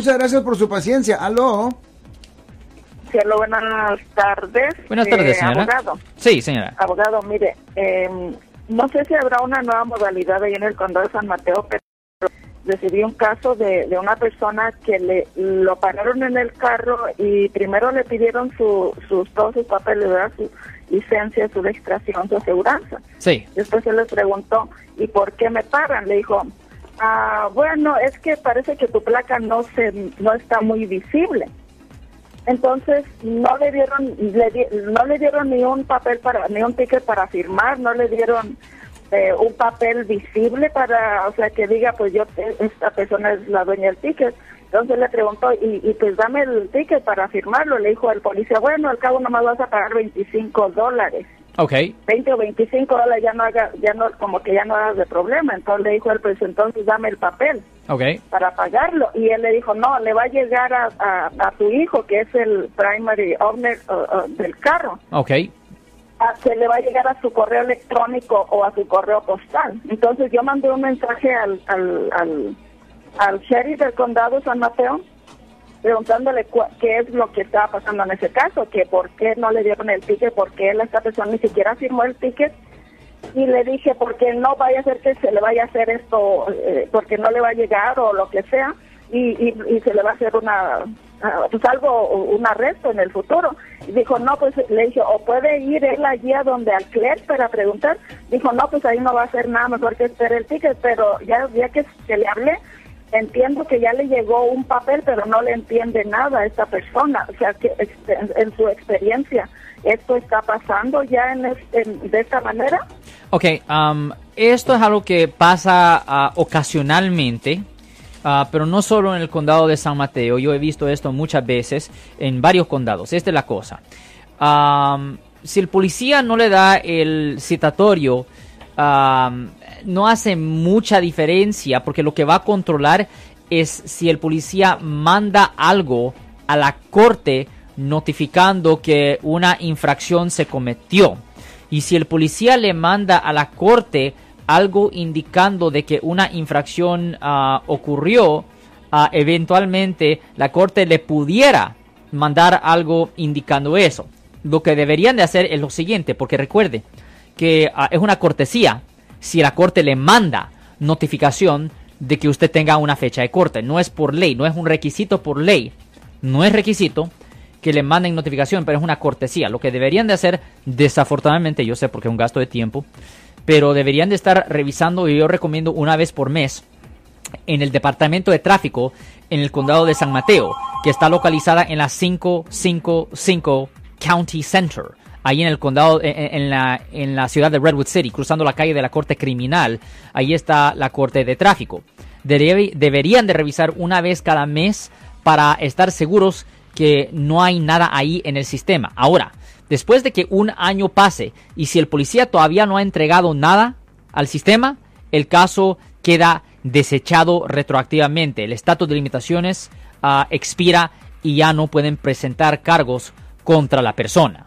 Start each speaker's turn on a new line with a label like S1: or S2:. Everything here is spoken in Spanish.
S1: Muchas gracias por su paciencia. Aló.
S2: Sí, aló, buenas tardes.
S3: Buenas tardes,
S2: Eh,
S3: señora.
S2: Abogado,
S3: Sí, señora.
S2: abogado, mire, eh, no sé si habrá una nueva modalidad ahí en el condado de San Mateo, pero recibí un caso de, de una persona que le lo pararon en el carro y primero le pidieron su, sus todos sus papeles, ¿verdad? su licencia, su registración, su aseguranza.
S3: Sí.
S2: Después se les preguntó, ¿y por qué me paran? Le dijo, ah, bueno, es que parece que tu placa no se no está muy visible. Entonces no le dieron le di- no le dieron ni un papel para ni un ticket para firmar, no le dieron eh, un papel visible para, o sea, que diga, pues yo eh, esta persona es la dueña del ticket. Entonces le preguntó, y, y pues dame el ticket para firmarlo. Le dijo el policía, bueno, al cabo nomás vas a pagar 25 dólares.
S3: Ok.
S2: 20 o 25 dólares ya no haga, ya no, como que ya no hagas de problema. Entonces le dijo él, pues entonces dame el papel
S3: Ok.
S2: para pagarlo. Y él le dijo, no, le va a llegar a, a, a tu hijo, que es el primary owner uh, uh, del carro.
S3: Ok.
S2: A- se le va a llegar a su correo electrónico o a su correo postal. Entonces yo mandé un mensaje al, al, al, al sheriff del condado de San Mateo preguntándole qué es lo que estaba pasando en ese caso, que por qué no le dieron el ticket, por qué esta persona ni siquiera firmó el ticket. Y le dije, porque no vaya a ser que se le vaya a hacer esto, eh, porque no le va a llegar o lo que sea, y, y, y se le va a hacer una, ah, pues algo, un arresto en el futuro. Y dijo, no, pues le dije, o puede ir él allí a donde al clerk para preguntar. Dijo, no, pues ahí no va a hacer nada, mejor que espere el ticket, pero ya, ya que, que le hablé, entiendo que ya le llegó un papel, pero no le entiende nada a esta persona. O sea, que este, en, su experiencia, ¿esto está pasando ya en, en- de esta manera?
S3: Ok, um, esto es algo que pasa ah, ocasionalmente, ah, pero no solo en el condado de San Mateo. Yo he visto esto muchas veces en varios condados. Esta es la cosa. Um, si el policía no le da el citatorio, um, no hace mucha diferencia porque lo que va a controlar es si el policía manda algo a la corte notificando que una infracción se cometió. Y si el policía le manda a la corte algo indicando de que una infracción ah, ocurrió, ah, eventualmente la corte le pudiera mandar algo indicando eso. Lo que deberían de hacer es lo siguiente, porque recuerde que ah, es una cortesía si la corte le manda notificación de que usted tenga una fecha de corte. No es por ley, no es un requisito por ley. No es requisito que le manden notificación, pero es una cortesía. Lo que deberían de hacer, desafortunadamente, yo sé porque es un gasto de tiempo, pero deberían de estar revisando y yo recomiendo una vez por mes en el departamento de tráfico en el condado de San Mateo, que está localizada en la 555 County Center, ahí en el condado, en, la, ciudad de Redwood City, cruzando la calle de la corte criminal, ahí está la corte de tráfico. Debe- deberían de revisar una vez cada mes para estar seguros que no hay nada ahí en el sistema. Ahora, después de que un año pase y si el policía todavía no ha entregado nada al sistema, el caso queda desechado retroactivamente. El estatus de limitaciones ah, expira y ya no pueden presentar cargos contra la persona.